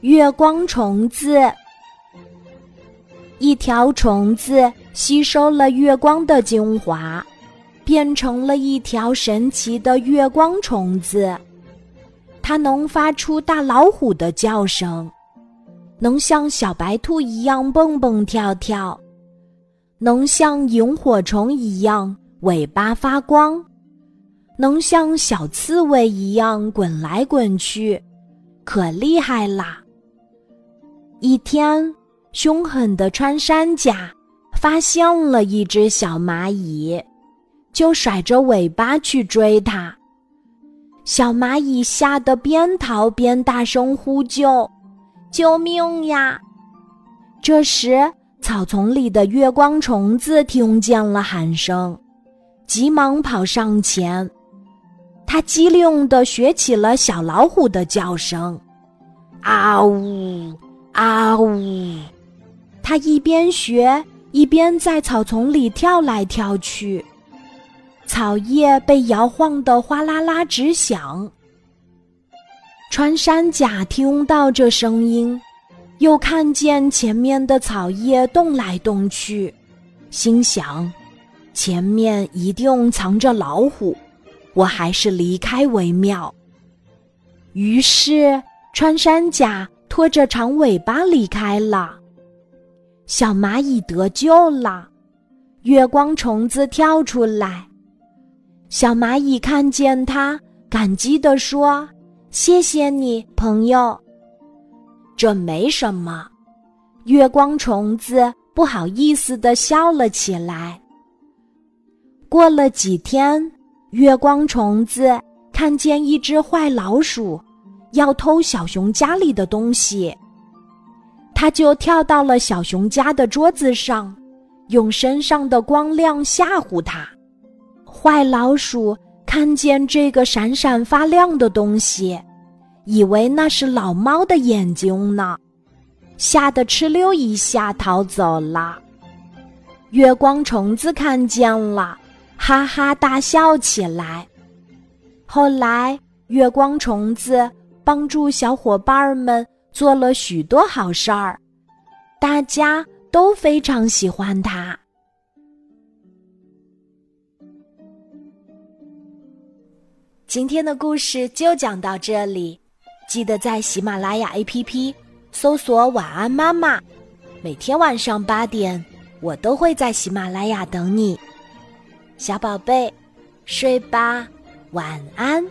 月光虫子。一条虫子吸收了月光的精华，变成了一条神奇的月光虫子。它能发出大老虎的叫声，能像小白兔一样蹦蹦跳跳，能像萤火虫一样尾巴发光。能像小刺猬一样滚来滚去，可厉害啦！一天，凶狠的穿山甲发现了一只小蚂蚁，就甩着尾巴去追它。小蚂蚁吓得边逃边大声呼救：“救命呀！”这时，草丛里的月光虫子听见了喊声，急忙跑上前。他机灵地学起了小老虎的叫声，啊呜啊呜！他一边学，一边在草丛里跳来跳去，草叶被摇晃得哗啦啦直响。穿山甲听到这声音，又看见前面的草叶动来动去，心想：前面一定藏着老虎。我还是离开为妙。于是，穿山甲拖着长尾巴离开了。小蚂蚁得救了，月光虫子跳出来。小蚂蚁看见它，感激地说：“谢谢你，朋友。”这没什么。月光虫子不好意思地笑了起来。过了几天。月光虫子看见一只坏老鼠要偷小熊家里的东西，它就跳到了小熊家的桌子上，用身上的光亮吓唬它。坏老鼠看见这个闪闪发亮的东西，以为那是老猫的眼睛呢，吓得哧溜一下逃走了。月光虫子看见了。哈哈大笑起来。后来，月光虫子帮助小伙伴们做了许多好事儿，大家都非常喜欢它。今天的故事就讲到这里，记得在喜马拉雅 APP 搜索“晚安妈妈”，每天晚上八点，我都会在喜马拉雅等你。小宝贝，睡吧，晚安。